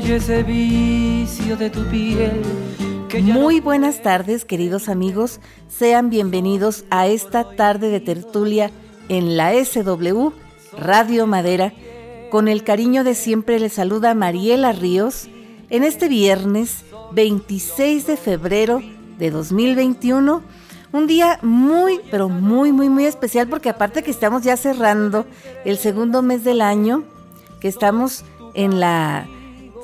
Soy ese vicio de tu piel. Muy buenas tardes, queridos amigos. Sean bienvenidos a esta tarde de tertulia en la SW Radio Madera. Con el cariño de siempre les saluda Mariela Ríos en este viernes 26 de febrero de 2021. Un día muy, pero muy, muy, muy especial porque aparte que estamos ya cerrando el segundo mes del año, que estamos en la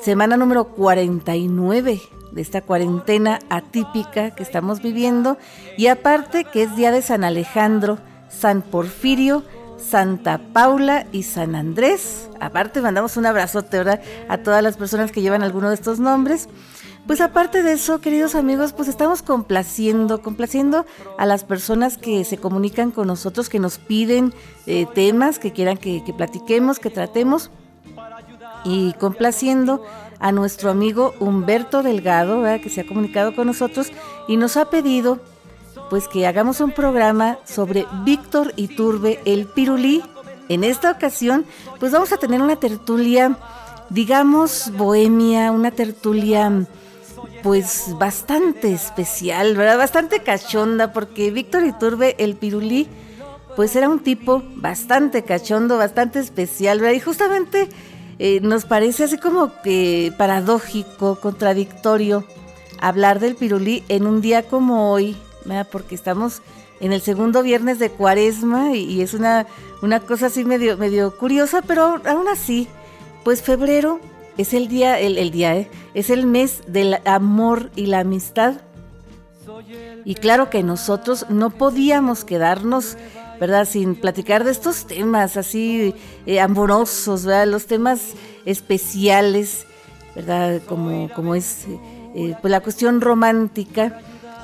semana número 49 de esta cuarentena atípica que estamos viviendo y aparte que es día de San Alejandro, San Porfirio, Santa Paula y San Andrés. Aparte mandamos un abrazote, ¿verdad? A todas las personas que llevan alguno de estos nombres. Pues aparte de eso, queridos amigos, pues estamos complaciendo, complaciendo a las personas que se comunican con nosotros, que nos piden eh, temas, que quieran que, platiquemos, que tratemos, y complaciendo a nuestro amigo Humberto Delgado, que se ha comunicado con nosotros y nos ha pedido pues que hagamos un programa sobre Víctor Iturbe el Pirulí. En esta ocasión, pues vamos a tener una tertulia, digamos, bohemia, una tertulia pues bastante especial, ¿verdad? Bastante cachonda, porque Víctor Iturbe, el pirulí, pues era un tipo bastante cachondo, bastante especial, ¿verdad? Y justamente eh, nos parece así como que paradójico, contradictorio, hablar del pirulí en un día como hoy. Porque estamos en el segundo viernes de cuaresma y, es una, una cosa así medio, medio curiosa, pero aún así, pues febrero es el día, el, día, ¿eh? es el mes del amor y la amistad. Y claro que nosotros no podíamos quedarnos, ¿verdad? Sin platicar de estos temas así eh, amorosos, ¿verdad? Los temas especiales, ¿verdad? Como, como es eh, pues la cuestión romántica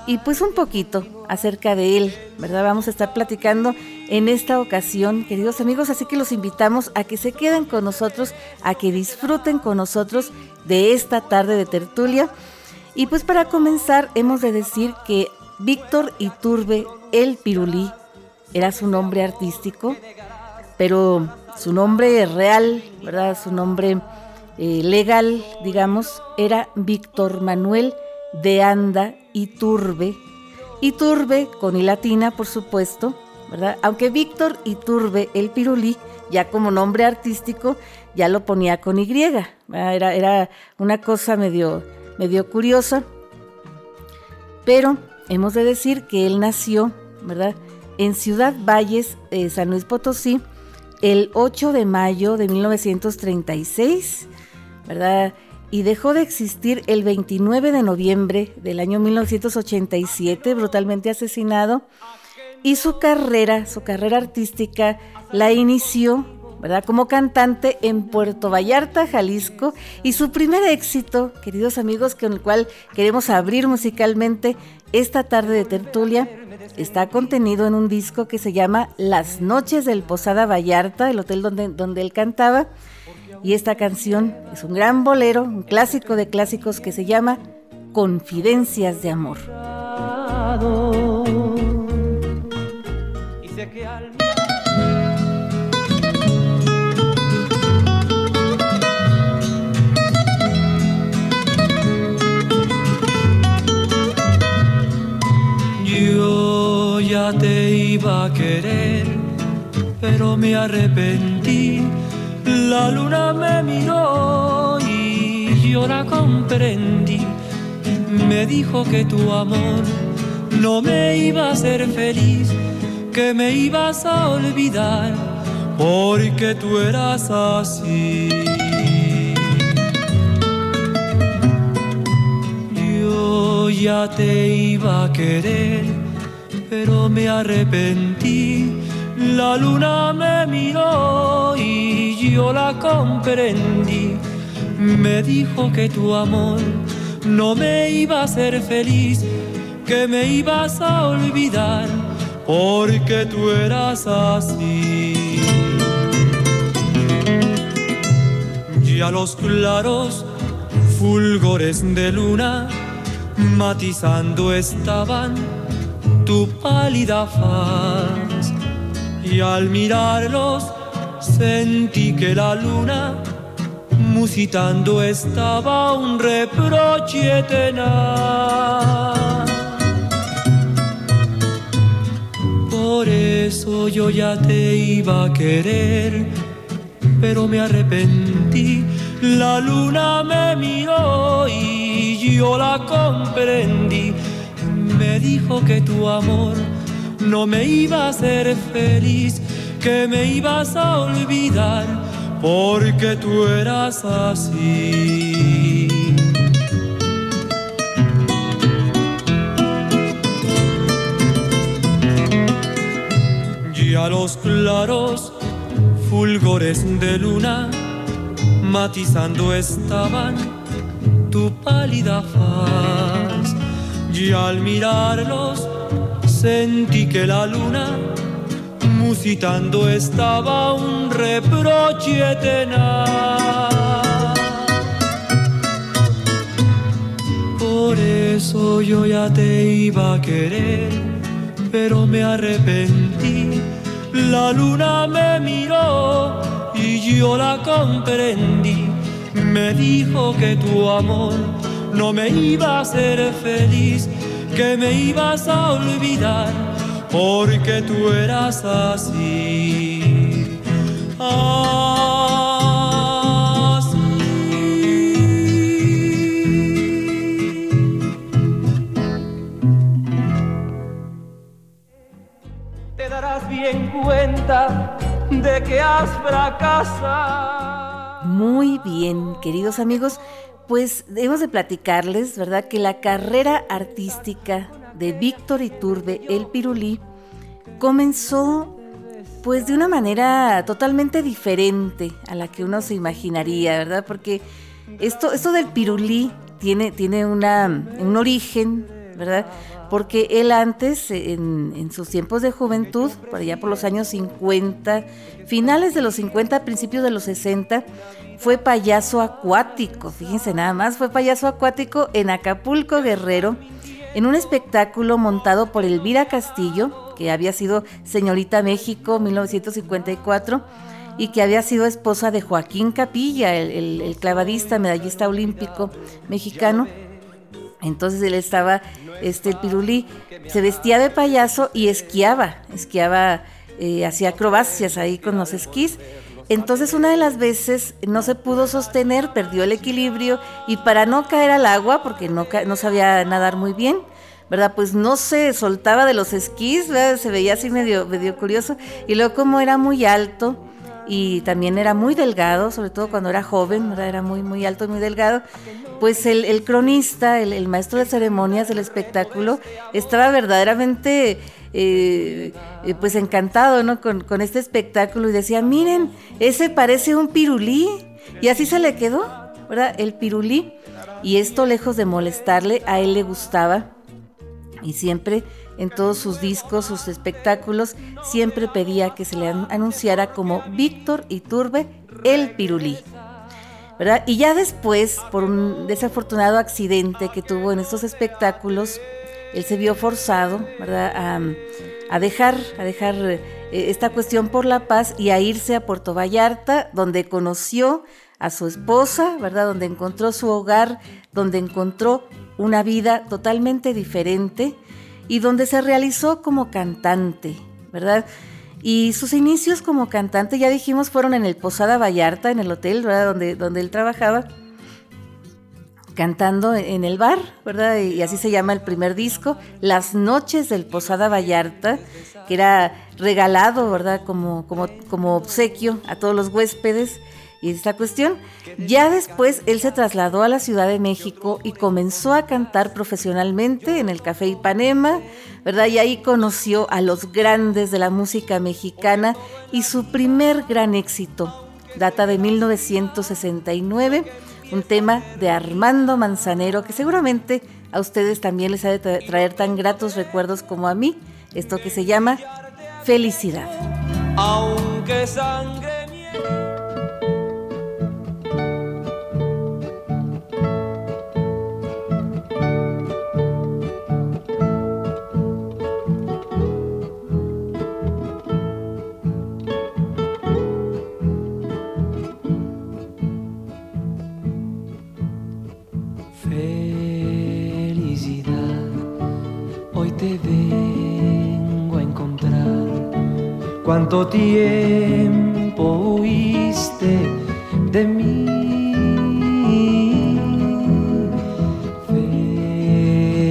y pues un poquito acerca de él, ¿verdad? Vamos a estar platicando en esta ocasión, queridos amigos, así que los invitamos a que se queden con nosotros, a que disfruten con nosotros de esta tarde de tertulia. Y pues para comenzar, hemos de decir que Víctor Iturbe El Pirulí era su nombre artístico, pero su nombre real, ¿verdad? Su nombre eh, legal, digamos, era Víctor Manuel de Anda Iturbe. Iturbe con i latina, por supuesto, ¿verdad? Aunque Víctor Iturbe el Pirulí, ya como nombre artístico, ya lo ponía con Y. Era, era una cosa medio, medio curiosa. Pero hemos de decir que él nació, ¿verdad? En Ciudad Valles, eh, San Luis Potosí, el 8 de mayo de 1936, ¿verdad? y dejó de existir el 29 de noviembre del año 1987, brutalmente asesinado, y su carrera, su carrera artística, la inició, ¿verdad? Como cantante en Puerto Vallarta, Jalisco, y su primer éxito, queridos amigos, con el cual queremos abrir musicalmente esta tarde de tertulia, está contenido en un disco que se llama Las Noches del Posada Vallarta, el hotel donde, donde él cantaba, y esta canción es un gran bolero, un clásico de clásicos que se llama Confidencias de Amor. Te iba a querer, pero me arrepentí la luna me miró y yo la comprendí. Me dijo que tu amor no me iba a hacer feliz, que me ibas a olvidar porque tú eras así. Yo ya te iba a querer, pero me arrepentí la luna me miró y yo la comprendí. Me dijo que tu amor no me iba a hacer feliz, que me ibas a olvidar porque tú eras así. Ya los claros fulgores de luna matizando estaban tu pálida faz y al mirarlos sentí que la luna musitando estaba un reproche tenaz. Por eso yo ya te iba a querer, pero me arrepentí. La luna me miró y yo la comprendí. Me dijo que tu amor no me iba a hacer feliz, que me ibas a olvidar porque tú eras así. Y a los claros fulgores de luna matizando estaban tu pálida faz. Y al mirarlos sentí que la luna musitando estaba un reproche tenaz. Por eso yo ya te iba a querer, pero me arrepentí. La luna me miró y yo la comprendí. Me dijo que tu amor no me iba a hacer feliz, que me ibas a olvidar porque tú eras así. así. Te darás bien cuenta de que has fracasado. Muy bien, queridos amigos, pues debemos de platicarles, ¿verdad? Que la carrera artística de Víctor Iturbe, el Pirulí, comenzó pues de una manera totalmente diferente a la que uno se imaginaría, ¿verdad? Porque esto, esto del Pirulí tiene, tiene una, un origen, ¿verdad? Porque él antes, en, sus tiempos de juventud, por allá por los años 50, finales de los 50, principios de los 60, fue payaso acuático, fíjense nada más, fue payaso acuático en Acapulco Guerrero en un espectáculo montado por Elvira Castillo, que había sido señorita México 1954 y que había sido esposa de Joaquín Capilla, el, clavadista, medallista olímpico mexicano. Entonces él estaba, este el pirulí, se vestía de payaso y esquiaba, esquiaba, eh, hacía acrobacias ahí con los esquís. Entonces una de las veces no se pudo sostener, perdió el equilibrio y para no caer al agua, porque no, no sabía nadar muy bien, ¿verdad? Pues no se soltaba de los esquís, se veía así medio, medio curioso. Y luego como era muy alto y también era muy delgado, sobre todo cuando era joven, era muy, muy alto y muy delgado, pues el, cronista, el, el maestro de ceremonias del espectáculo, estaba verdaderamente eh, eh, pues encantado ¿no? Con, este espectáculo y decía, miren, ese parece un pirulí. Y así se le quedó, ¿verdad? El pirulí. Y esto lejos de molestarle, a él le gustaba. Y siempre en todos sus discos, sus espectáculos, siempre pedía que se le anunciara como Víctor Iturbe el pirulí. ¿verdad? Y ya después, por un desafortunado accidente que tuvo en estos espectáculos, él se vio forzado, ¿verdad? A, dejar, a dejar eh, esta cuestión por la paz y a irse a Puerto Vallarta, donde conoció a su esposa, ¿verdad? Donde encontró su hogar, donde encontró una vida totalmente diferente y donde se realizó como cantante, ¿verdad? Y sus inicios como cantante, ya dijimos, fueron en el Posada Vallarta, en el hotel, ¿verdad? Donde, donde él trabajaba cantando en el bar, ¿verdad? Y así se llama el primer disco, Las Noches del Posada Vallarta, que era regalado, ¿verdad? Como, como, como obsequio a todos los huéspedes. Y esta cuestión, ya después él se trasladó a la Ciudad de México y comenzó a cantar profesionalmente en el Café Ipanema, ¿verdad? Y ahí conoció a los grandes de la música mexicana y su primer gran éxito data de 1969 un tema de Armando Manzanero que seguramente a ustedes también les ha de traer tan gratos recuerdos como a mí, esto que se llama Felicidad. Aunque sangre cuánto tiempo huiste de mí.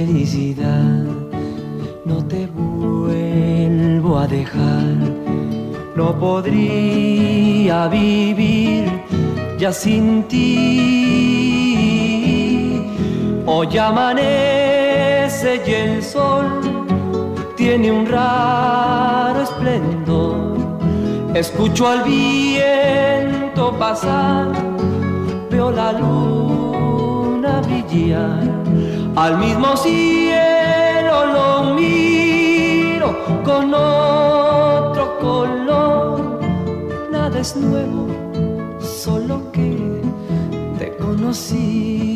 Felicidad, no te vuelvo a dejar, no podría vivir ya sin ti. Hoy amanece y el sol tiene un raro esplendor. Escucho al viento pasar, veo la luna brillar, al mismo cielo lo miro con otro color. Nada es nuevo, solo que te conocí.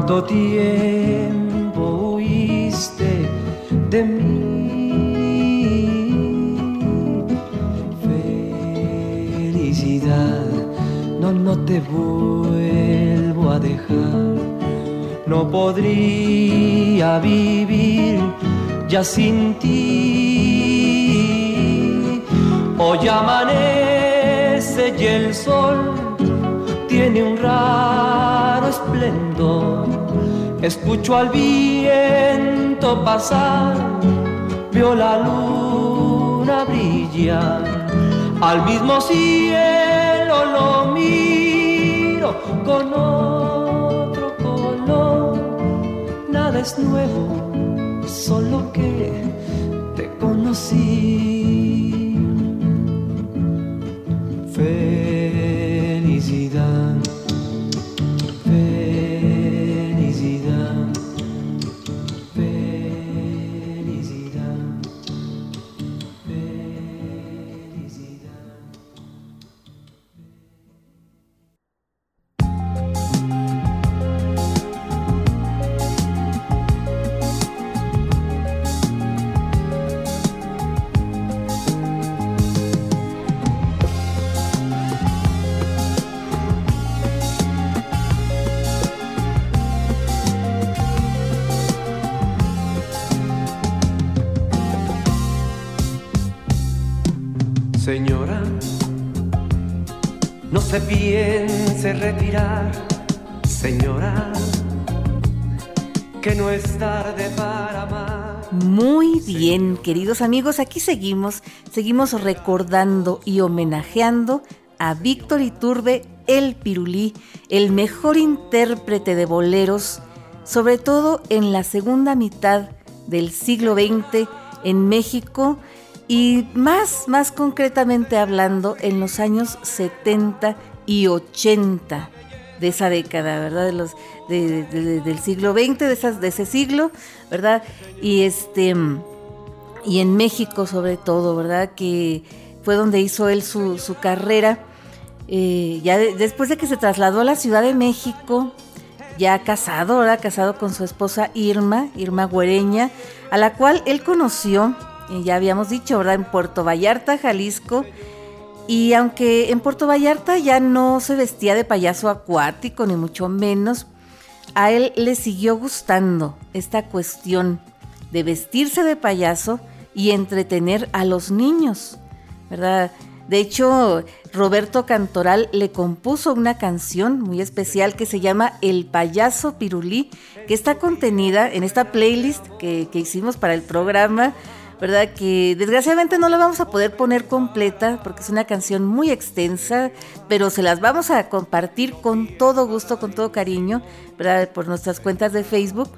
Cuánto tiempo huiste de mí. Felicidad, no, no te vuelvo a dejar. No podría vivir ya sin ti. Hoy amanece y el sol tiene un raro esplendor. Escucho al viento pasar, veo la luna brillar, al mismo cielo lo miro con otro color. Nada es nuevo, solo que te conocí. Retirar, señora, que no es tarde para amar. Muy bien, queridos amigos, aquí seguimos, seguimos recordando y homenajeando a Víctor Iturbe, el Pirulí, el mejor intérprete de boleros, sobre todo en la segunda mitad del siglo XX en México y más, más concretamente hablando, en los años 70 y 80 de esa década, ¿verdad? De los, del siglo XX, de, esas, de ese siglo, ¿verdad? Y, este, y en México sobre todo, ¿verdad? Que fue donde hizo él su, carrera. Eh, ya después de que se trasladó a la Ciudad de México, ya casado, ¿verdad? Casado con su esposa Irma, Irma Güereña, a la cual él conoció ya habíamos dicho, ¿verdad? En Puerto Vallarta, Jalisco. Y aunque en Puerto Vallarta ya no se vestía de payaso acuático, ni mucho menos, a él le siguió gustando esta cuestión de vestirse de payaso y entretener a los niños, ¿verdad? De hecho, Roberto Cantoral le compuso una canción muy especial que se llama El payaso pirulí, que está contenida en esta playlist que, que hicimos para el programa ¿verdad? Que desgraciadamente no la vamos a poder poner completa porque es una canción muy extensa, pero se las vamos a compartir con todo gusto, con todo cariño, ¿verdad? Por nuestras cuentas de Facebook.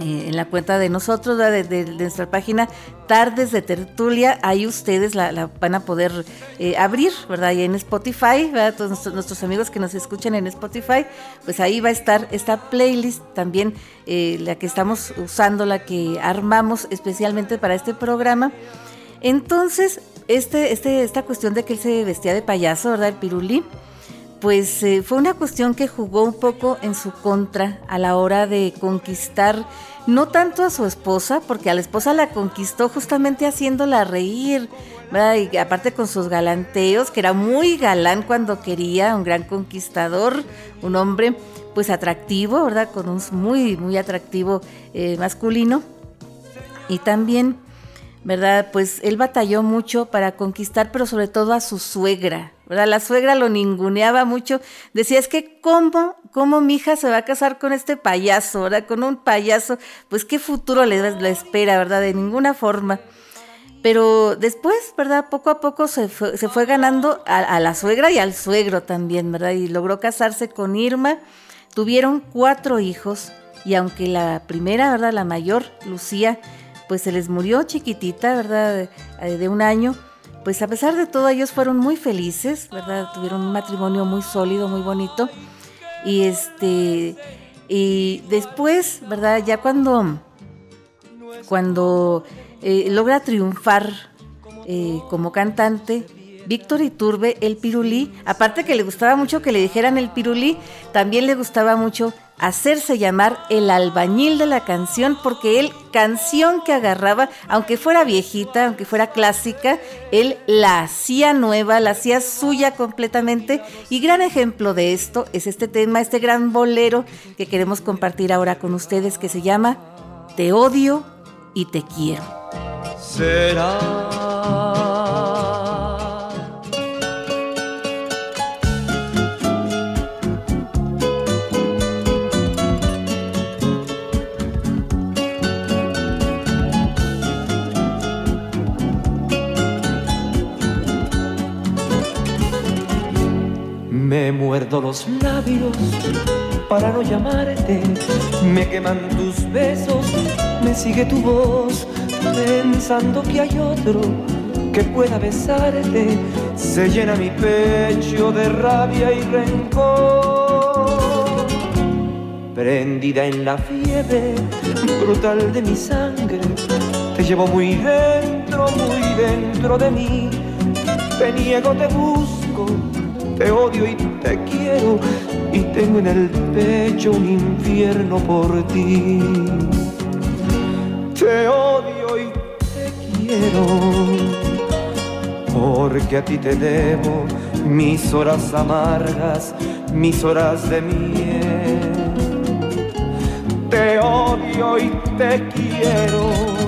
Eh, en la cuenta de nosotros, de, nuestra página Tardes de Tertulia, ahí ustedes la, van a poder eh, abrir, ¿verdad? Y en Spotify, ¿verdad? Todos nuestros, amigos que nos escuchan en Spotify, pues ahí va a estar esta playlist también, eh, la que estamos usando, la que armamos especialmente para este programa. Entonces, este, este, esta cuestión de que él se vestía de payaso, ¿verdad? El pirulí, pues eh, fue una cuestión que jugó un poco en su contra a la hora de conquistar no tanto a su esposa, porque a la esposa la conquistó justamente haciéndola reír, ¿verdad? y aparte con sus galanteos, que era muy galán cuando quería, un gran conquistador, un hombre pues atractivo, ¿verdad? Con un muy, muy atractivo eh, masculino. Y también, ¿verdad? Pues él batalló mucho para conquistar, pero sobre todo a su suegra, ¿verdad? La suegra lo ninguneaba mucho. Decía, es que cómo, cómo mi hija se va a casar con este payaso, ¿verdad? Con un payaso, pues qué futuro le, le espera, ¿verdad? De ninguna forma. Pero después, ¿verdad? Poco a poco se fue, se fue ganando a, a, la suegra y al suegro también, ¿verdad? Y logró casarse con Irma. Tuvieron cuatro hijos y aunque la primera, ¿verdad? La mayor, Lucía, pues se les murió chiquitita, ¿verdad? De, de un año pues a pesar de todo ellos fueron muy felices, ¿verdad? Tuvieron un matrimonio muy sólido, muy bonito. Y este y después, ¿verdad? Ya cuando cuando eh, logra triunfar eh, como cantante, Víctor Iturbe, el pirulí, aparte que le gustaba mucho que le dijeran el pirulí, también le gustaba mucho hacerse llamar el albañil de la canción, porque él, canción que agarraba, aunque fuera viejita, aunque fuera clásica, él la hacía nueva, la hacía suya completamente. Y gran ejemplo de esto es este tema, este gran bolero que queremos compartir ahora con ustedes, que se llama Te odio y te quiero. Será Me muerdo los labios para no llamarte, me queman tus besos, me sigue tu voz, pensando que hay otro que pueda besarte, se llena mi pecho de rabia y rencor. Prendida en la fiebre brutal de mi sangre, te llevo muy dentro, muy dentro de mí, te niego, te busco te odio y te quiero y tengo en el pecho un infierno por ti. Te odio y te quiero porque a ti te debo mis horas amargas, mis horas de miel. Te odio y te quiero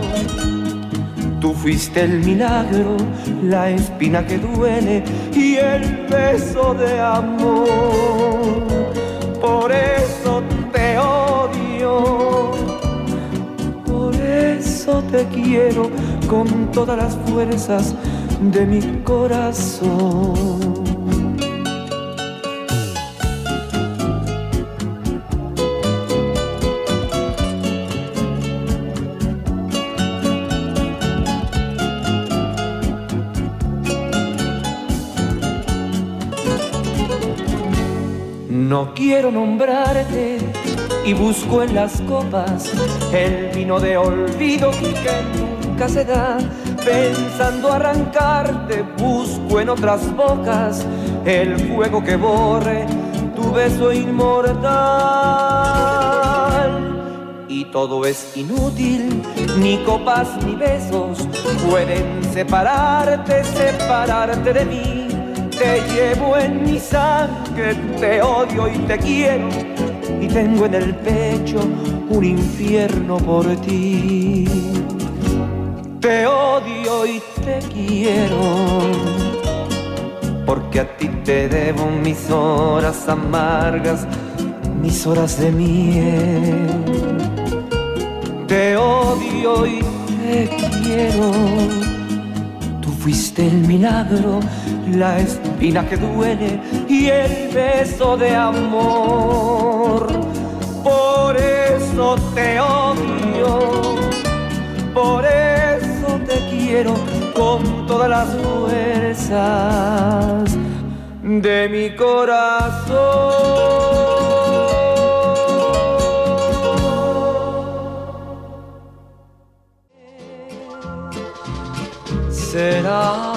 Tú fuiste el milagro, la espina que duele y el beso de amor. Por eso te odio, por eso te quiero con todas las fuerzas de mi corazón. Quiero nombrarte y busco en las copas el vino de olvido que nunca se da. Pensando arrancarte, busco en otras bocas el fuego que borre tu beso inmortal. Y todo es inútil, ni copas ni besos pueden separarte, separarte de mí te llevo en mi sangre, te odio y te quiero, y tengo en el pecho un infierno por ti. Te odio y te quiero, porque a ti te debo mis horas amargas, mis horas de miel. Te odio y te quiero, fuiste el milagro la espina que duele y el beso de amor. Por eso te odio, por eso te quiero con todas las fuerzas de mi corazón. será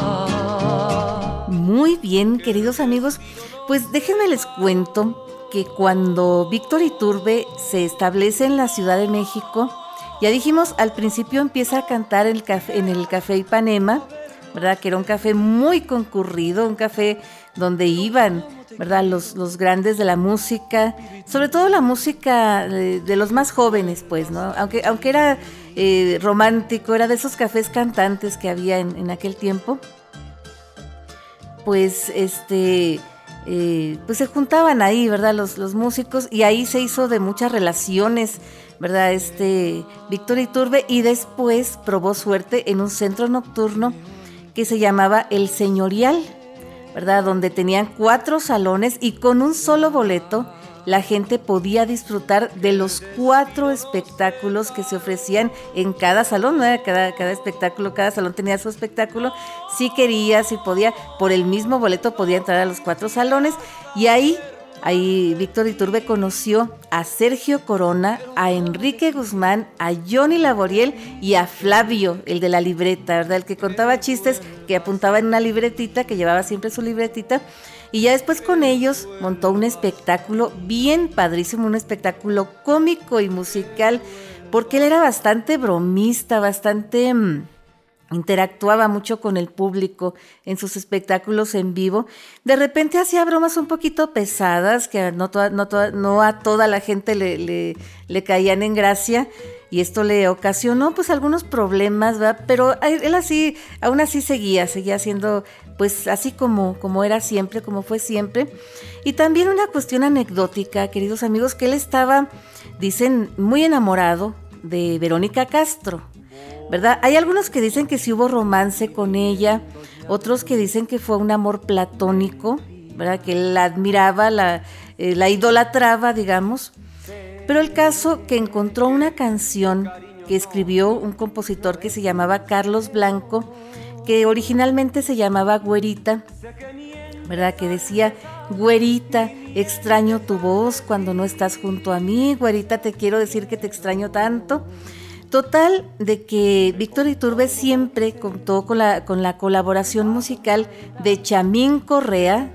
Muy bien, queridos amigos, pues déjenme les cuento que cuando Víctor Iturbe se establece en la Ciudad de México, ya dijimos, al principio empieza a cantar el en el Café Ipanema, ¿verdad? Que era un café muy concurrido, un café donde iban, ¿verdad? Los, los grandes de la música, sobre todo la música de, los más jóvenes, pues, ¿no? Aunque, aunque era eh, romántico, era de esos cafés cantantes que había en, aquel tiempo, pues, este... Eh, pues se juntaban ahí, ¿verdad? Los, los músicos y ahí se hizo de muchas relaciones ¿verdad? Este Víctor Iturbe y después probó suerte en un centro nocturno que se llamaba El Señorial, ¿verdad? Donde tenían cuatro salones y con un solo boleto la gente podía disfrutar de los cuatro espectáculos que se ofrecían en cada salón, cada, cada espectáculo, cada salón tenía su espectáculo. Si quería, si podía, por el mismo boleto podía entrar a los cuatro salones y ahí Ahí Víctor Iturbe conoció a Sergio Corona, a Enrique Guzmán, a Johnny Laboriel y a Flavio, el de la libreta, ¿verdad? El que contaba chistes, que apuntaba en una libretita, que llevaba siempre su libretita. Y ya después con ellos montó un espectáculo bien padrísimo, un espectáculo cómico y musical, porque él era bastante bromista, bastante... Mm, interactuaba mucho con el público en sus espectáculos en vivo. De repente hacía bromas un poquito pesadas que no, no, a toda la gente le, le, caían en gracia y esto le ocasionó pues algunos problemas, ¿verdad? Pero él así, aún así seguía, seguía siendo pues así como, como era siempre, como fue siempre. Y también una cuestión anecdótica, queridos amigos, que él estaba, dicen, muy enamorado de Verónica Castro. ¿verdad? Hay algunos que dicen que sí hubo romance con ella, otros que dicen que fue un amor platónico, ¿verdad? Que la admiraba, la, eh, la idolatraba, digamos. Pero el caso que encontró una canción que escribió un compositor que se llamaba Carlos Blanco, que originalmente se llamaba Güerita, ¿verdad? Que decía, Güerita, extraño tu voz cuando no estás junto a mí, Güerita, te quiero decir que te extraño tanto. Total de que Víctor Iturbe siempre contó con la, con la colaboración musical de Chamín Correa,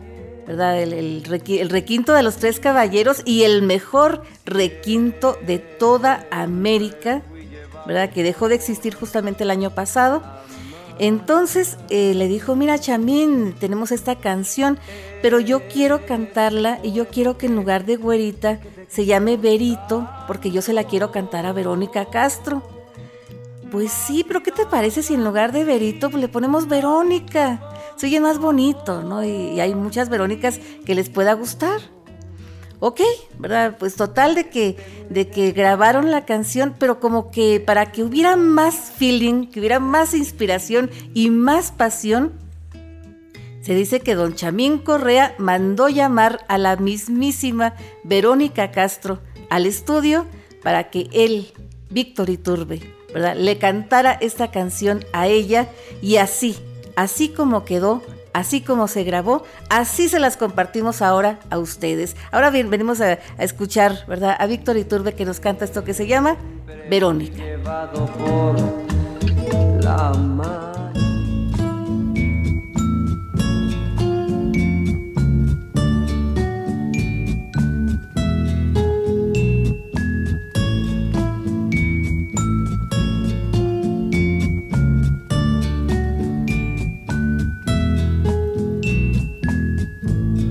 ¿verdad? El, requinto de los tres caballeros y el mejor requinto de toda América, ¿verdad? Que dejó de existir justamente el año pasado. Entonces eh, le dijo, mira Chamín, tenemos esta canción, pero yo quiero cantarla y yo quiero que en lugar de güerita se llame Berito, porque yo se la quiero cantar a Verónica Castro. Pues sí, pero ¿qué te parece si en lugar de Berito le ponemos Verónica? Se oye más bonito, ¿no? Y, hay muchas Verónicas que les pueda gustar. Ok, ¿verdad? Pues total de que, de que grabaron la canción, pero como que para que hubiera más feeling, que hubiera más inspiración y más pasión, se dice que don Chamín Correa mandó llamar a la mismísima Verónica Castro al estudio para que él, Víctor Iturbe, ¿verdad? le cantara esta canción a ella y así, así como quedó, así como se grabó, así se las compartimos ahora a ustedes. Ahora bien, venimos a, escuchar, ¿verdad? A Víctor Iturbe que nos canta esto que se llama Verónica.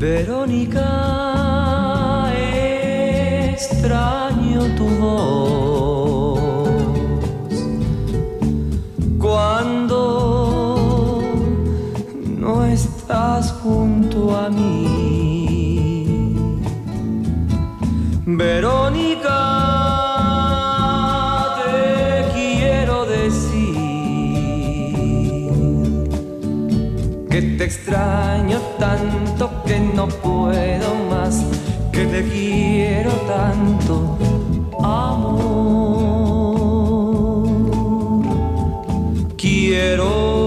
Verónica, extraño tu voz cuando no estás junto a mí. Verónica, te quiero decir que te extraño no puedo más, que te quiero tanto, amor. Quiero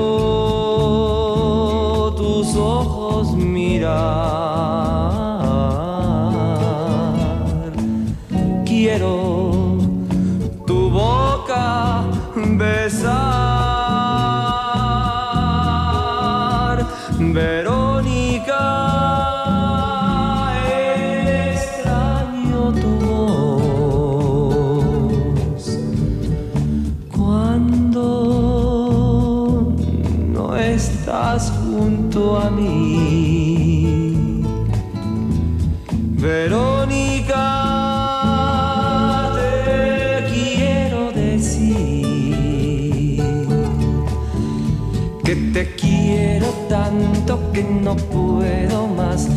junto a mí. Verónica, te quiero decir que te quiero tanto que no puedo más,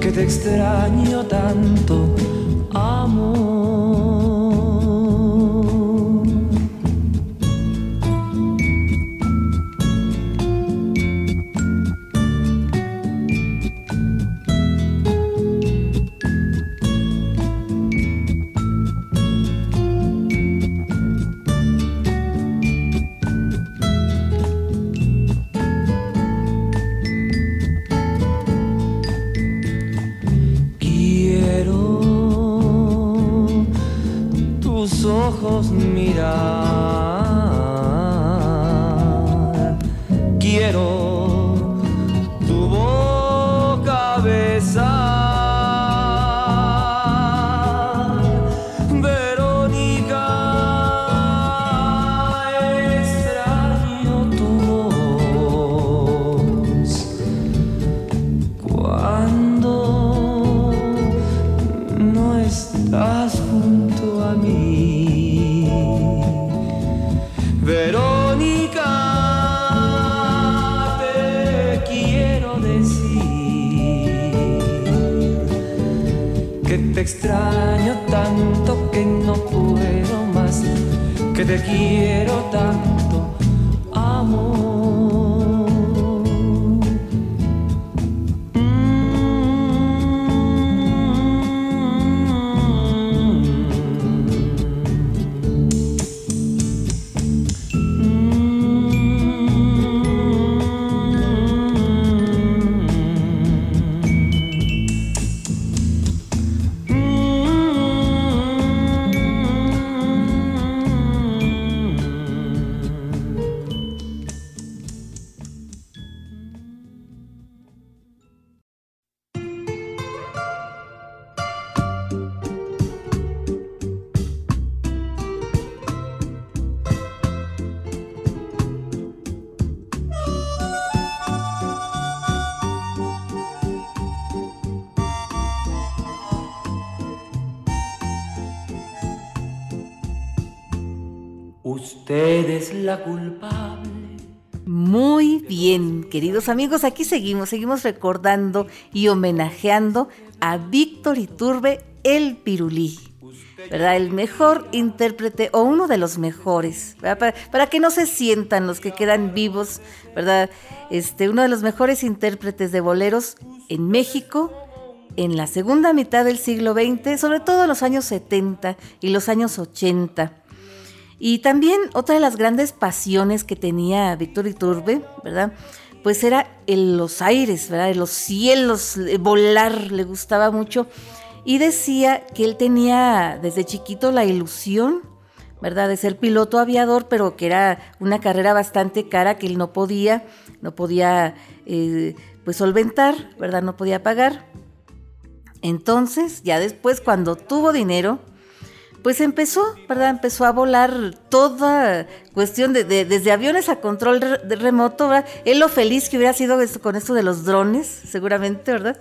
que te extraño tanto, amor. Usted queridos amigos, aquí seguimos, seguimos recordando y homenajeando a Víctor Iturbe el Pirulí. ¿verdad? El mejor intérprete o uno de los mejores, para, para, que no se sientan los que quedan vivos, ¿verdad? Este, uno de los mejores intérpretes de boleros en México en la segunda mitad del siglo XX, sobre todo en los años 70 y los años 80. Y también otra de las grandes pasiones que tenía Víctor Iturbe, ¿verdad? Pues era el, los aires, ¿verdad? Los cielos, volar, le gustaba mucho. Y decía que él tenía desde chiquito la ilusión, ¿verdad? De ser piloto aviador, pero que era una carrera bastante cara que él no podía, no podía, eh, pues solventar, ¿verdad? No podía pagar. Entonces, ya después, cuando tuvo dinero, pues empezó, ¿verdad? Empezó a volar toda cuestión de, desde aviones a control de remoto, ¿verdad? Él lo feliz que hubiera sido con esto de los drones, seguramente, ¿verdad?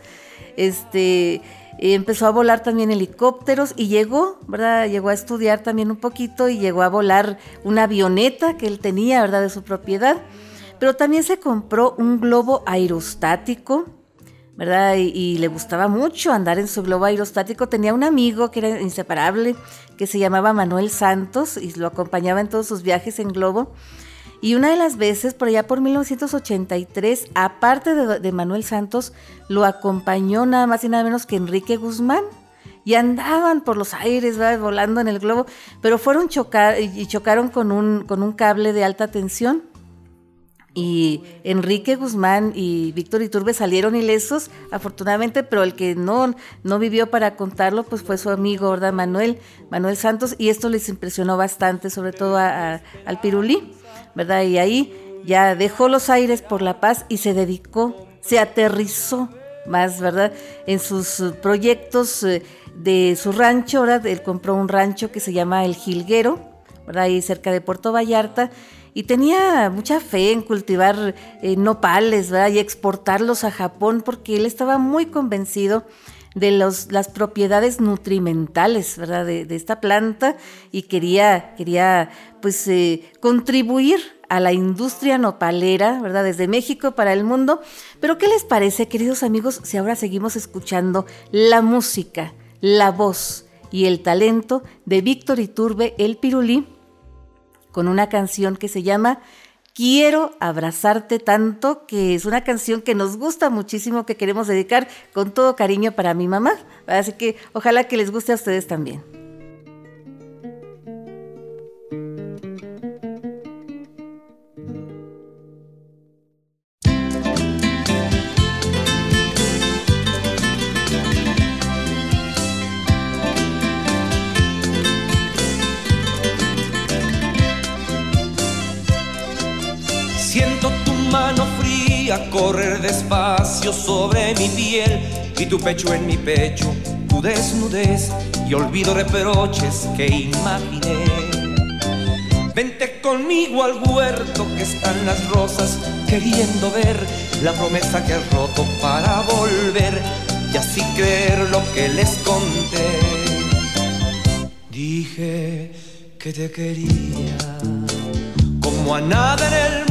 Este, empezó a volar también helicópteros y llegó, ¿verdad? Llegó a estudiar también un poquito y llegó a volar una avioneta que él tenía, ¿verdad? De su propiedad. Pero también se compró un globo aerostático, Y, le gustaba mucho andar en su globo aerostático. Tenía un amigo que era inseparable, que se llamaba Manuel Santos, y lo acompañaba en todos sus viajes en globo. Y una de las veces, por allá por 1983, aparte de, Manuel Santos, lo acompañó nada más y nada menos que Enrique Guzmán. Y andaban por los aires, volando en el globo, pero fueron chocar y chocaron con un cable de alta tensión y Enrique Guzmán y Víctor Iturbe salieron ilesos, afortunadamente, pero el que no, no vivió para contarlo, pues fue su amigo, ¿verdad? Manuel, Manuel Santos, y esto les impresionó bastante, sobre todo al Pirulí, ¿verdad? Y ahí ya dejó los aires por la paz y se dedicó, se aterrizó más, ¿verdad? En sus proyectos eh, de su rancho, ¿verdad? Él compró un rancho que se llama El Jilguero, ¿verdad? Ahí cerca de Puerto Vallarta y tenía mucha fe en cultivar eh, nopales y exportarlos a Japón porque él estaba muy convencido de las propiedades nutrimentales ¿verdad? De, esta planta y quería, quería pues, eh, contribuir a la industria nopalera, ¿verdad? Desde México para el mundo. Pero ¿qué les parece, queridos amigos, si ahora seguimos escuchando la música, la voz y el talento de Víctor Iturbe El Pirulí con una canción que se llama Quiero abrazarte tanto, que es una canción que nos gusta muchísimo, que queremos dedicar con todo cariño para mi mamá. Así que ojalá que les guste a ustedes también. Correr despacio sobre mi piel y tu pecho en mi pecho, tu desnudez y olvido reproches que imaginé. Vente conmigo al huerto que están las rosas, queriendo ver la promesa que has roto para volver y así creer lo que les conté. Dije que te quería como a nada en el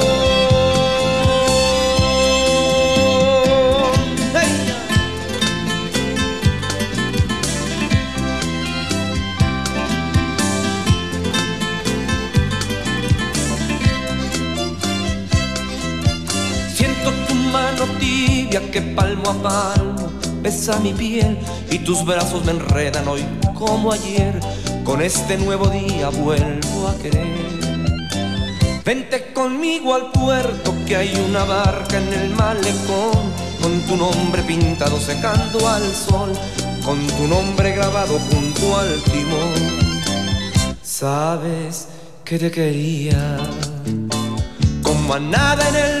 Que palmo a palmo besa mi piel y tus brazos me enredan hoy como ayer. Con este nuevo día vuelvo a querer. Vente conmigo al puerto que hay una barca en el malecón con tu nombre pintado secando al sol, con tu nombre grabado junto al timón. Sabes que te quería como a nada en el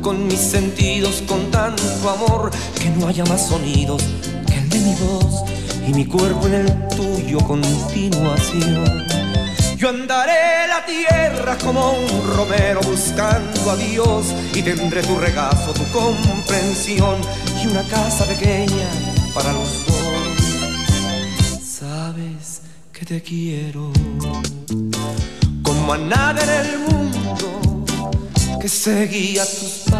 Con mis sentidos, con tanto amor, que no haya más sonidos que el de mi voz y mi cuerpo en el tuyo continuación. Yo andaré la tierra como un romero buscando a Dios y tendré tu regazo, tu comprensión y una casa pequeña para los dos. Sabes que te quiero como a nada en el mundo que seguía tus pasos,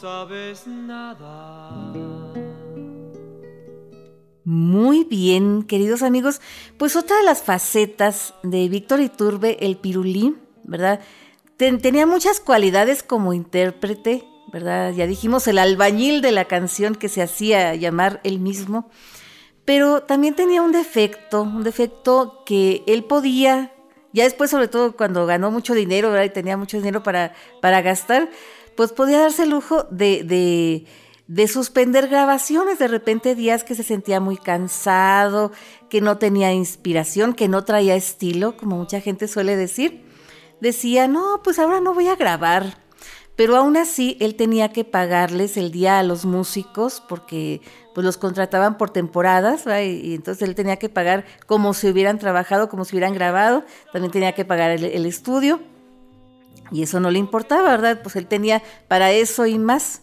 Sabes nada. Muy bien, queridos amigos. Pues otra de las facetas de Víctor Iturbe, el pirulí, ¿verdad? tenía muchas cualidades como intérprete, ¿verdad? Ya dijimos el albañil de la canción que se hacía llamar él mismo. Pero también tenía un defecto, un defecto que él podía, ya después sobre todo cuando ganó mucho dinero, ¿verdad? Y tenía mucho dinero para, para gastar, pues podía darse el lujo de, de suspender grabaciones, de repente días que se sentía muy cansado, que no tenía inspiración, que no traía estilo, como mucha gente suele decir, decía, no, pues ahora no voy a grabar. Pero aún así él tenía que pagarles el día a los músicos porque pues los contrataban por temporadas y, entonces él tenía que pagar como si hubieran trabajado, como si hubieran grabado, también tenía que pagar el, el estudio y eso no le importaba, ¿verdad? Pues él tenía para eso y más.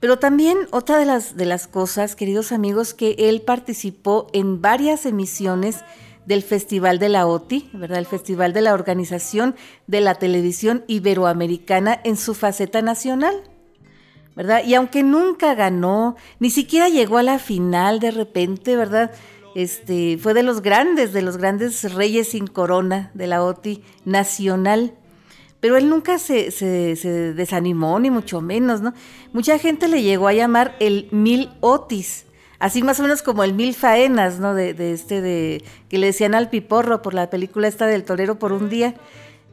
Pero también otra de las, de las cosas, queridos amigos, que él participó en varias emisiones del Festival de la OTI, ¿verdad? El Festival de la Organización de la Televisión Iberoamericana en su faceta nacional, ¿verdad? Y aunque nunca ganó, ni siquiera llegó a la final de repente, ¿verdad? Este, fue de los grandes, de los grandes reyes sin corona de la OTI nacional. Pero él nunca se, se, desanimó, ni mucho menos, ¿no? Mucha gente le llegó a llamar el Mil Otis, así más o menos como el Mil Faenas, ¿no? De, este, de que le decían al piporro por la película esta del torero por un día.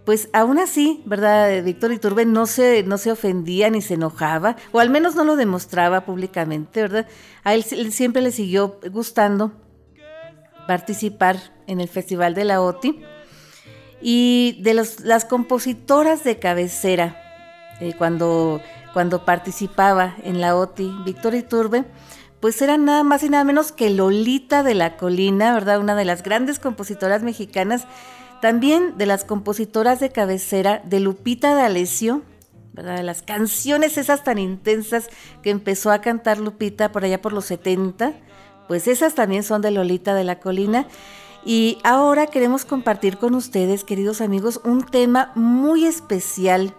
Pues aún así, ¿verdad? Víctor Iturbe no se, no se ofendía ni se enojaba, o al menos no lo demostraba públicamente, ¿verdad? A él, él siempre le siguió gustando participar en el Festival de la OTI y de las compositoras de cabecera, eh, cuando, cuando participaba en la OTI, Victoria Iturbe, pues eran nada más y nada menos que Lolita de la Colina, ¿verdad? Una de las grandes compositoras mexicanas, también de las compositoras de cabecera de Lupita D'Alessio, ¿verdad? De las canciones esas tan intensas que empezó a cantar Lupita por allá por los 70, pues esas también son de Lolita de la Colina. Y ahora queremos compartir con ustedes, queridos amigos, un tema muy especial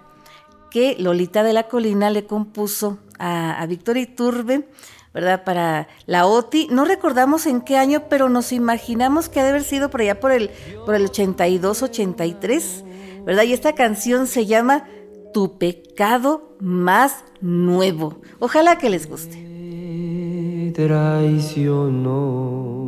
que Lolita de la Colina le compuso a, a Víctor Iturbe, ¿verdad? Para la OTI. No recordamos en qué año, pero nos imaginamos que ha de haber sido por allá por el, por el 82, 83, ¿verdad? Y esta canción se llama Tu pecado más nuevo. Ojalá que les guste. Traicionó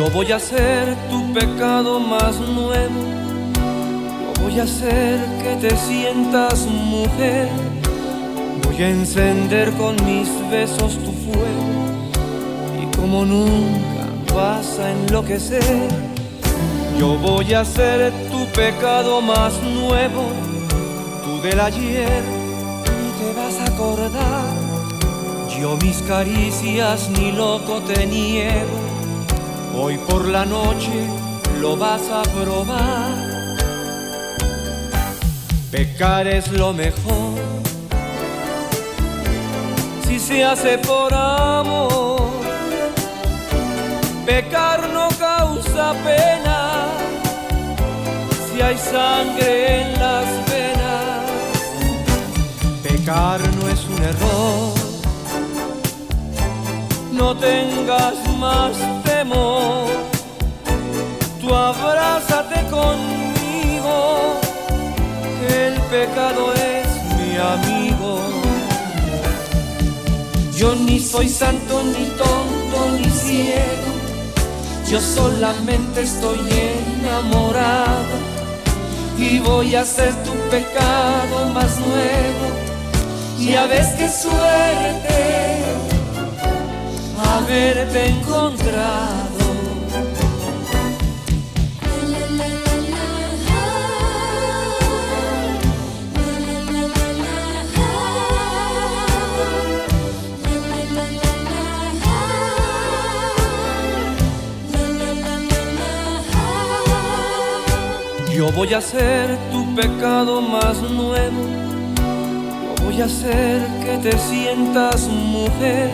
Yo voy a ser tu pecado más nuevo. Yo voy a hacer que te sientas mujer. Voy a encender con mis besos tu fuego. Y como nunca vas a enloquecer, yo voy a ser tu pecado más nuevo. Tú del ayer ni te vas a acordar. Yo mis caricias ni loco te niego Hoy por la noche lo vas a probar. Pecar es lo mejor si se hace por amor. Pecar no causa pena si hay sangre en las venas. Pecar no es un error. No tengas más Tú abrázate conmigo, el pecado es mi amigo. Yo ni soy santo, ni tonto, ni ciego. Yo solamente estoy enamorado y voy a hacer tu pecado más nuevo. Y a ver qué suerte haberte encontrado. Yo voy a hacer tu pecado más nuevo. Yo voy a hacer que te sientas mujer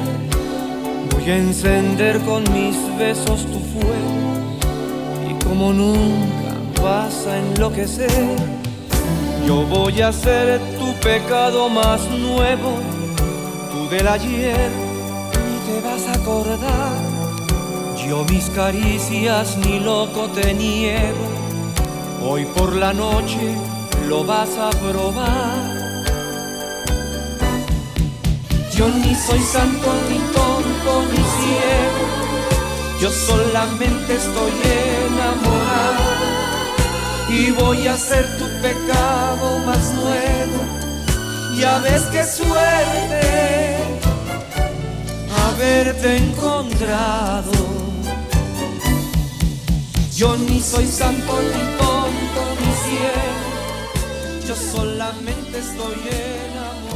Voy a encender con mis besos tu fuego. Y como nunca vas a enloquecer, yo voy a ser tu pecado más nuevo, tú del ayer ni te vas a acordar, yo mis caricias ni loco te niego, hoy por la noche lo vas a probar. Yo ni soy santo, ni tonto, ni ciego. Yo solamente estoy enamorado. Y voy a hacer tu pecado más nuevo. Ya ves qué suerte haberte encontrado. Yo ni soy santo, ni tonto, ni ciego. Yo solamente estoy enamorado.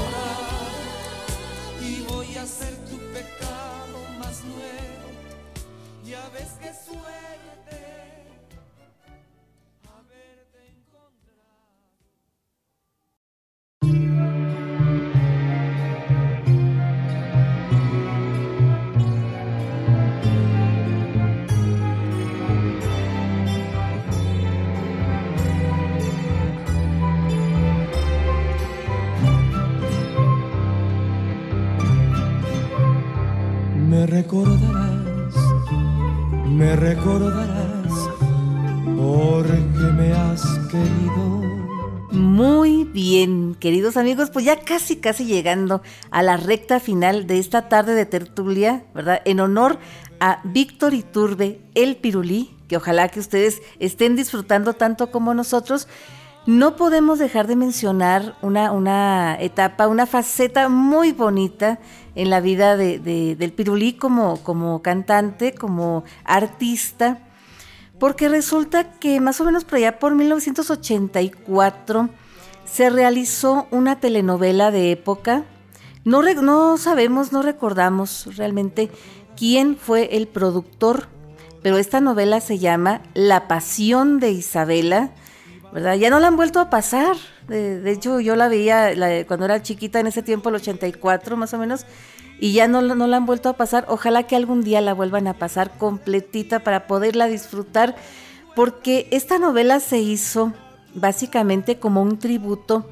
Hacer tu pecado más nuevo. Ya ves qué suerte. Queridos amigos, pues ya casi, casi llegando a la recta final de esta tarde de tertulia, ¿verdad? En honor a Víctor Iturbe, el Pirulí, que ojalá que ustedes estén disfrutando tanto como nosotros. No podemos dejar de mencionar una, etapa, una faceta muy bonita en la vida de- de- del Pirulí como cantante, como artista. Porque resulta que más o menos por allá por 1984 se realizó una telenovela de época. No, sabemos, no recordamos realmente quién fue el productor, pero esta novela se llama La Pasión de Isabela, ¿verdad? Ya no la han vuelto a pasar. De, hecho, yo la veía cuando era chiquita, en ese tiempo, el 84 más o menos, y ya no, no la han vuelto a pasar. Ojalá que algún día la vuelvan a pasar completita para poderla disfrutar, porque esta novela se hizo básicamente como un tributo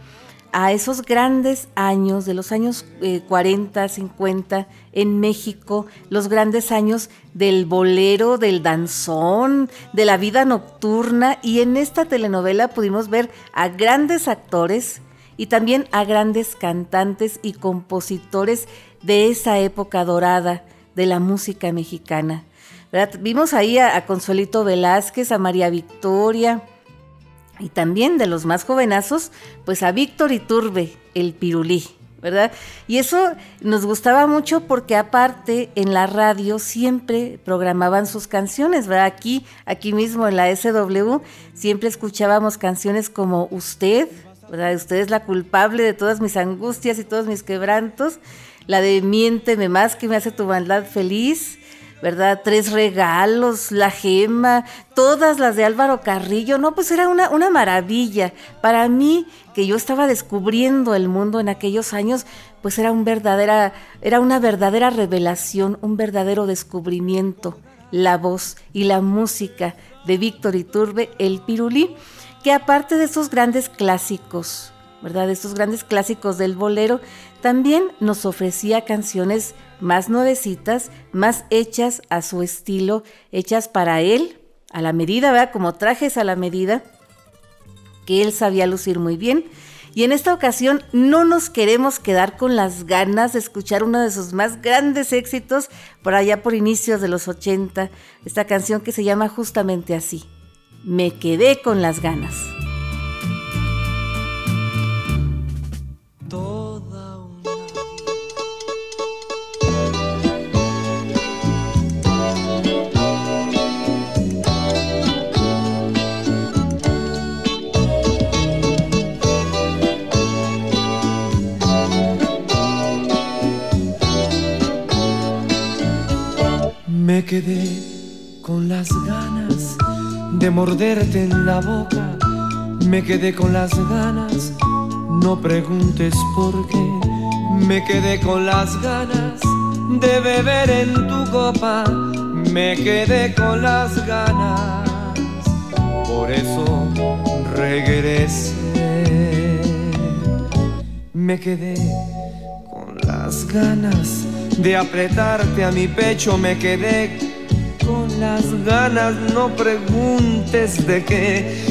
a esos grandes años de los años eh, 40, 50 en México, los grandes años del bolero, del danzón, de la vida nocturna y en esta telenovela pudimos ver a grandes actores y también a grandes cantantes y compositores de esa época dorada de la música mexicana. Vimos ahí a, a Consuelito Velázquez, a María Victoria, y también de los más jovenazos, pues a Víctor Iturbe, el pirulí, ¿verdad? Y eso nos gustaba mucho porque aparte en la radio siempre programaban sus canciones, ¿verdad? Aquí, aquí mismo en la SW, siempre escuchábamos canciones como Usted, ¿verdad? Usted es la culpable de todas mis angustias y todos mis quebrantos, la de Miénteme más que me hace tu maldad feliz, ¿verdad? Tres regalos, la gema, todas las de Álvaro Carrillo, no, pues era una, una maravilla. Para mí, que yo estaba descubriendo el mundo en aquellos años, pues era, un verdadera, era una verdadera revelación, un verdadero descubrimiento, la voz y la música de Víctor Iturbe, el Pirulí, que aparte de esos grandes clásicos, ¿verdad? Estos grandes clásicos del bolero, también nos ofrecía canciones más nuevecitas, más hechas a su estilo, hechas para él, a la medida, ¿verdad? Como trajes a la medida, que él sabía lucir muy bien. Y en esta ocasión no nos queremos quedar con las ganas de escuchar uno de sus más grandes éxitos por allá por inicios de los 80, esta canción que se llama justamente así, Me quedé con las ganas. Quedé con las ganas de morderte en la boca. Me quedé con las ganas, no preguntes por qué. Me quedé con las ganas de beber en tu copa. Me quedé con las ganas, por eso regresé. Me quedé con las ganas de apretarte a mi pecho. Me quedé las ganas, no preguntes de qué.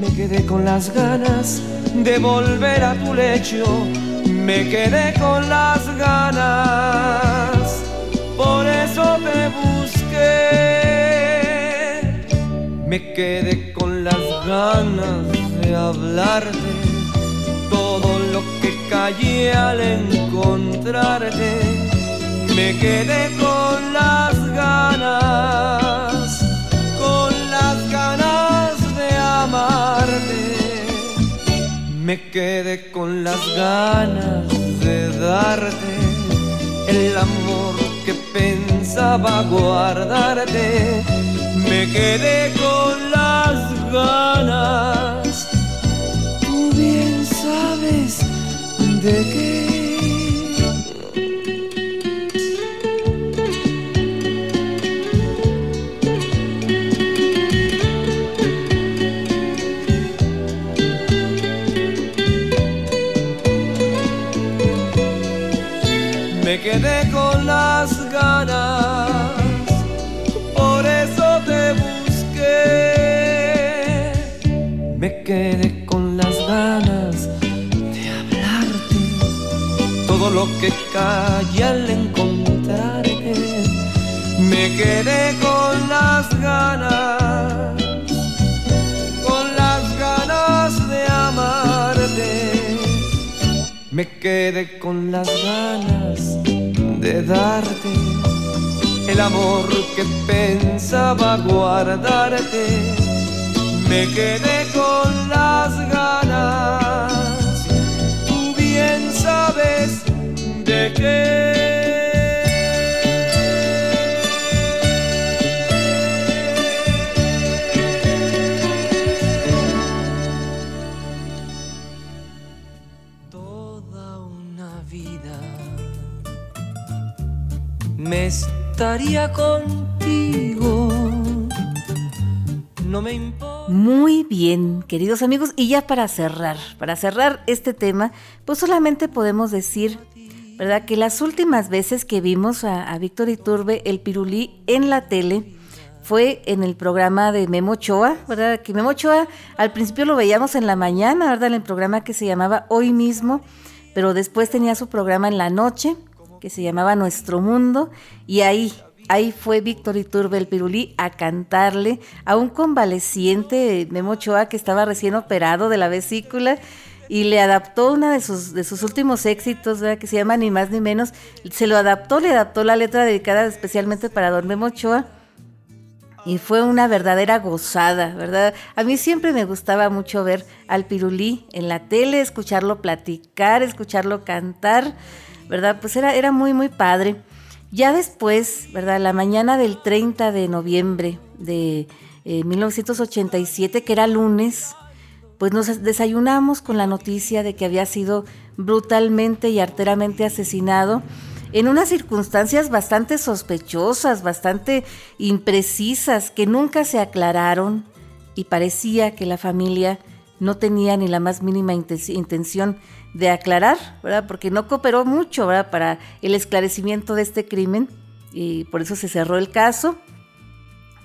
Me quedé con las ganas de volver a tu lecho. me quedé con las ganas, por eso te busqué. Me quedé con las ganas de hablarte, todo lo que callé al encontrarte. Me quedé con las ganas, con las ganas de amarte me quedé con las ganas de darte el amor que pensaba guardarte. Me quedé con las ganas, tú bien sabes de qué. Callé al encontrarte. Me quedé con las ganas, con las ganas de amarte. Me quedé con las ganas de darte el amor que pensaba guardarte. Me quedé con las ganas, tú bien sabes estaría contigo. No me importa. Muy bien, queridos amigos, y ya para cerrar, para cerrar este tema, pues solamente podemos decir, ¿verdad? Que las últimas veces que vimos a, a Víctor Iturbe, el pirulí, en la tele, fue en el programa de Memo Ochoa, ¿verdad? Que Memo Ochoa al principio lo veíamos en la mañana, ¿verdad? En el programa que se llamaba Hoy mismo, pero después tenía su programa en la noche que se llamaba Nuestro Mundo, y ahí, ahí fue Víctor Iturbe el Pirulí a cantarle a un convaleciente Memo Ochoa que estaba recién operado de la vesícula y le adaptó una de sus, de sus últimos éxitos, ¿verdad? que se llama Ni más ni menos, se lo adaptó, le adaptó la letra dedicada especialmente para Don Memo Ochoa. Y fue una verdadera gozada, ¿verdad? A mí siempre me gustaba mucho ver al Pirulí en la tele, escucharlo platicar, escucharlo cantar. ¿verdad? Pues era, era muy, muy padre. Ya después, ¿verdad? La mañana del 30 de noviembre de 1987, que era lunes, pues nos desayunamos con la noticia de que había sido brutalmente y arteramente asesinado en unas circunstancias bastante sospechosas, bastante imprecisas, que nunca se aclararon y parecía que la familia no tenía ni la más mínima intención de aclarar, ¿verdad? Porque no cooperó mucho, ¿verdad? Para el esclarecimiento de este crimen y por eso se cerró el caso.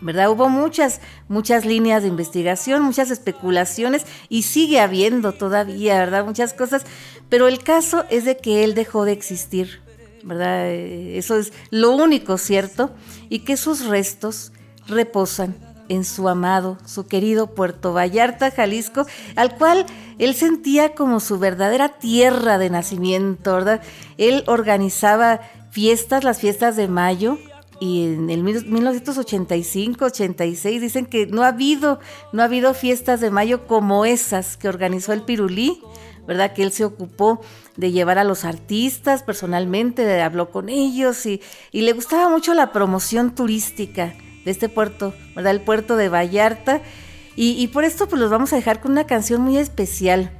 ¿Verdad? Hubo muchas, muchas líneas de investigación, muchas especulaciones y sigue habiendo todavía, ¿verdad? Muchas cosas, pero el caso es de que él dejó de existir, ¿verdad? Eh, eso es lo único cierto y que sus restos reposan en su amado, su querido Puerto Vallarta, Jalisco, al cual él sentía como su verdadera tierra de nacimiento, ¿verdad? Él organizaba fiestas, las fiestas de mayo, y en el 1985, 86 dicen que no ha habido, no ha habido fiestas de mayo como esas que organizó el Pirulí, ¿verdad? Que él se ocupó de llevar a los artistas personalmente, habló con ellos y, y le gustaba mucho la promoción turística de este puerto, ¿verdad? El puerto de Vallarta. Y, por esto pues los vamos a dejar con una canción muy especial,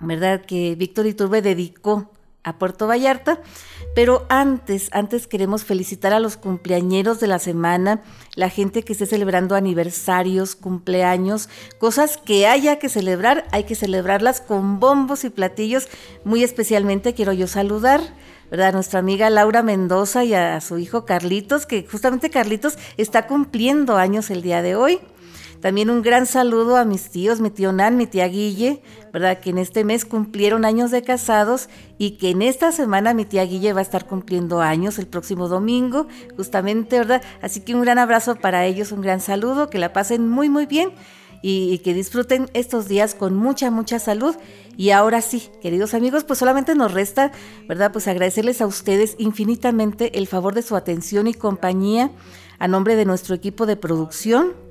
¿verdad? Que Víctor Iturbe dedicó a Puerto Vallarta. Pero antes, antes queremos felicitar a los cumpleañeros de la semana, la gente que esté celebrando aniversarios, cumpleaños, cosas que haya que celebrar, hay que celebrarlas con bombos y platillos. Muy especialmente quiero yo saludar ¿verdad? nuestra amiga Laura Mendoza y a su hijo Carlitos, que justamente Carlitos está cumpliendo años el día de hoy. También un gran saludo a mis tíos, mi tío Nan, mi tía Guille, ¿verdad? Que en este mes cumplieron años de casados y que en esta semana mi tía Guille va a estar cumpliendo años el próximo domingo, justamente, ¿verdad? Así que un gran abrazo para ellos, un gran saludo, que la pasen muy, muy bien y, que disfruten estos días con mucha, mucha salud. Y ahora sí, queridos amigos, pues solamente nos resta, ¿verdad? Pues agradecerles a ustedes infinitamente el favor de su atención y compañía a nombre de nuestro equipo de producción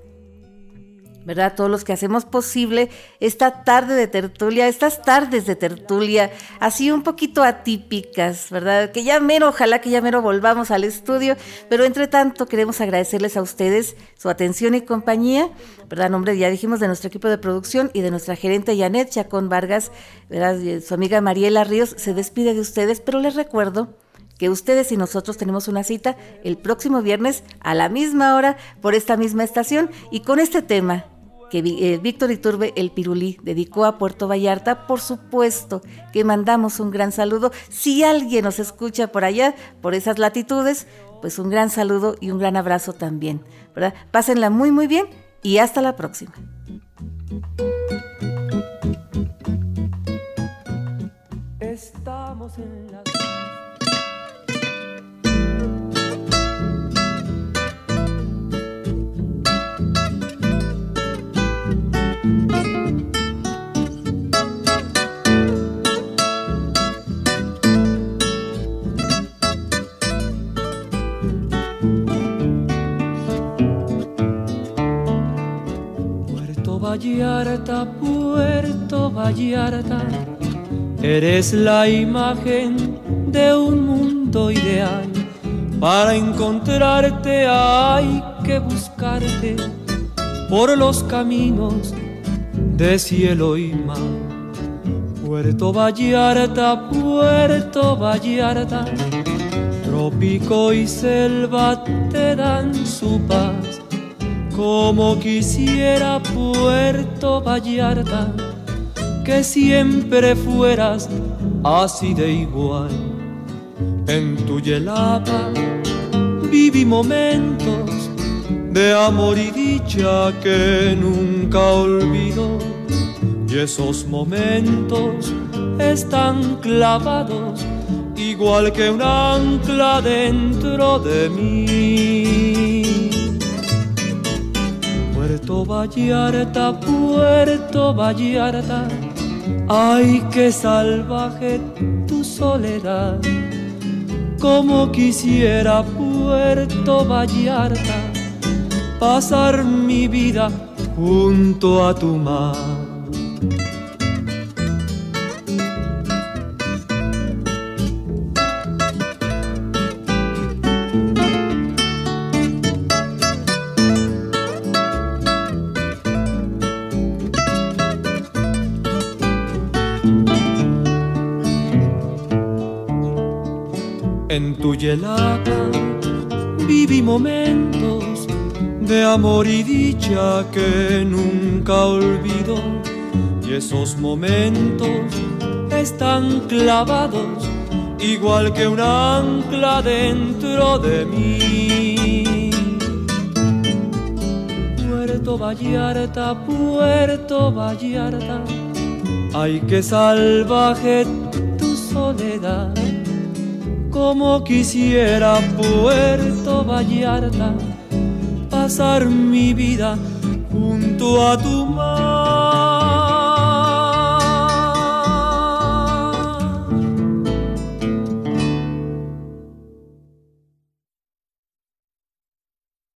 ¿verdad? Todos los que hacemos posible esta tarde de tertulia, estas tardes de tertulia, así un poquito atípicas, ¿verdad? Que ya mero, ojalá que ya mero volvamos al estudio, pero entre tanto queremos agradecerles a ustedes su atención y compañía, ¿verdad? nombre, ya dijimos, de nuestro equipo de producción y de nuestra gerente Janet Chacón Vargas, ¿verdad? Su amiga Mariela Ríos se despide de ustedes, pero les recuerdo que ustedes y nosotros tenemos una cita el próximo viernes a la misma hora por esta misma estación y con este tema que eh, Víctor Iturbe El Pirulí dedicó a Puerto Vallarta, por supuesto que mandamos un gran saludo. Si alguien nos escucha por allá, por esas latitudes, pues un gran saludo y un gran abrazo también. ¿verdad? Pásenla muy muy bien y hasta la próxima. Vallarta, Puerto Vallarta, eres la imagen de un mundo ideal. Para encontrarte hay que buscarte por los caminos de cielo y mar. Puerto Vallarta, Puerto Vallarta, trópico y selva te dan su paz como quisiera Puerto Vallarta, que siempre fueras así de igual. En tu yelapa viví momentos de amor y dicha que nunca olvido. Y esos momentos están clavados igual que un ancla dentro de mí. Puerto Vallarta, Puerto Vallarta, ay qué salvaje tu soledad. Como quisiera Puerto Vallarta pasar mi vida junto a tu mar. Yelapa viví momentos de amor y dicha que nunca olvido. Y esos momentos están clavados igual que un ancla dentro de mí. Puerto Vallarta, Puerto Vallarta, ay que salvaje tu soledad como quisiera Puerto Vallarta pasar mi vida junto a tu mar.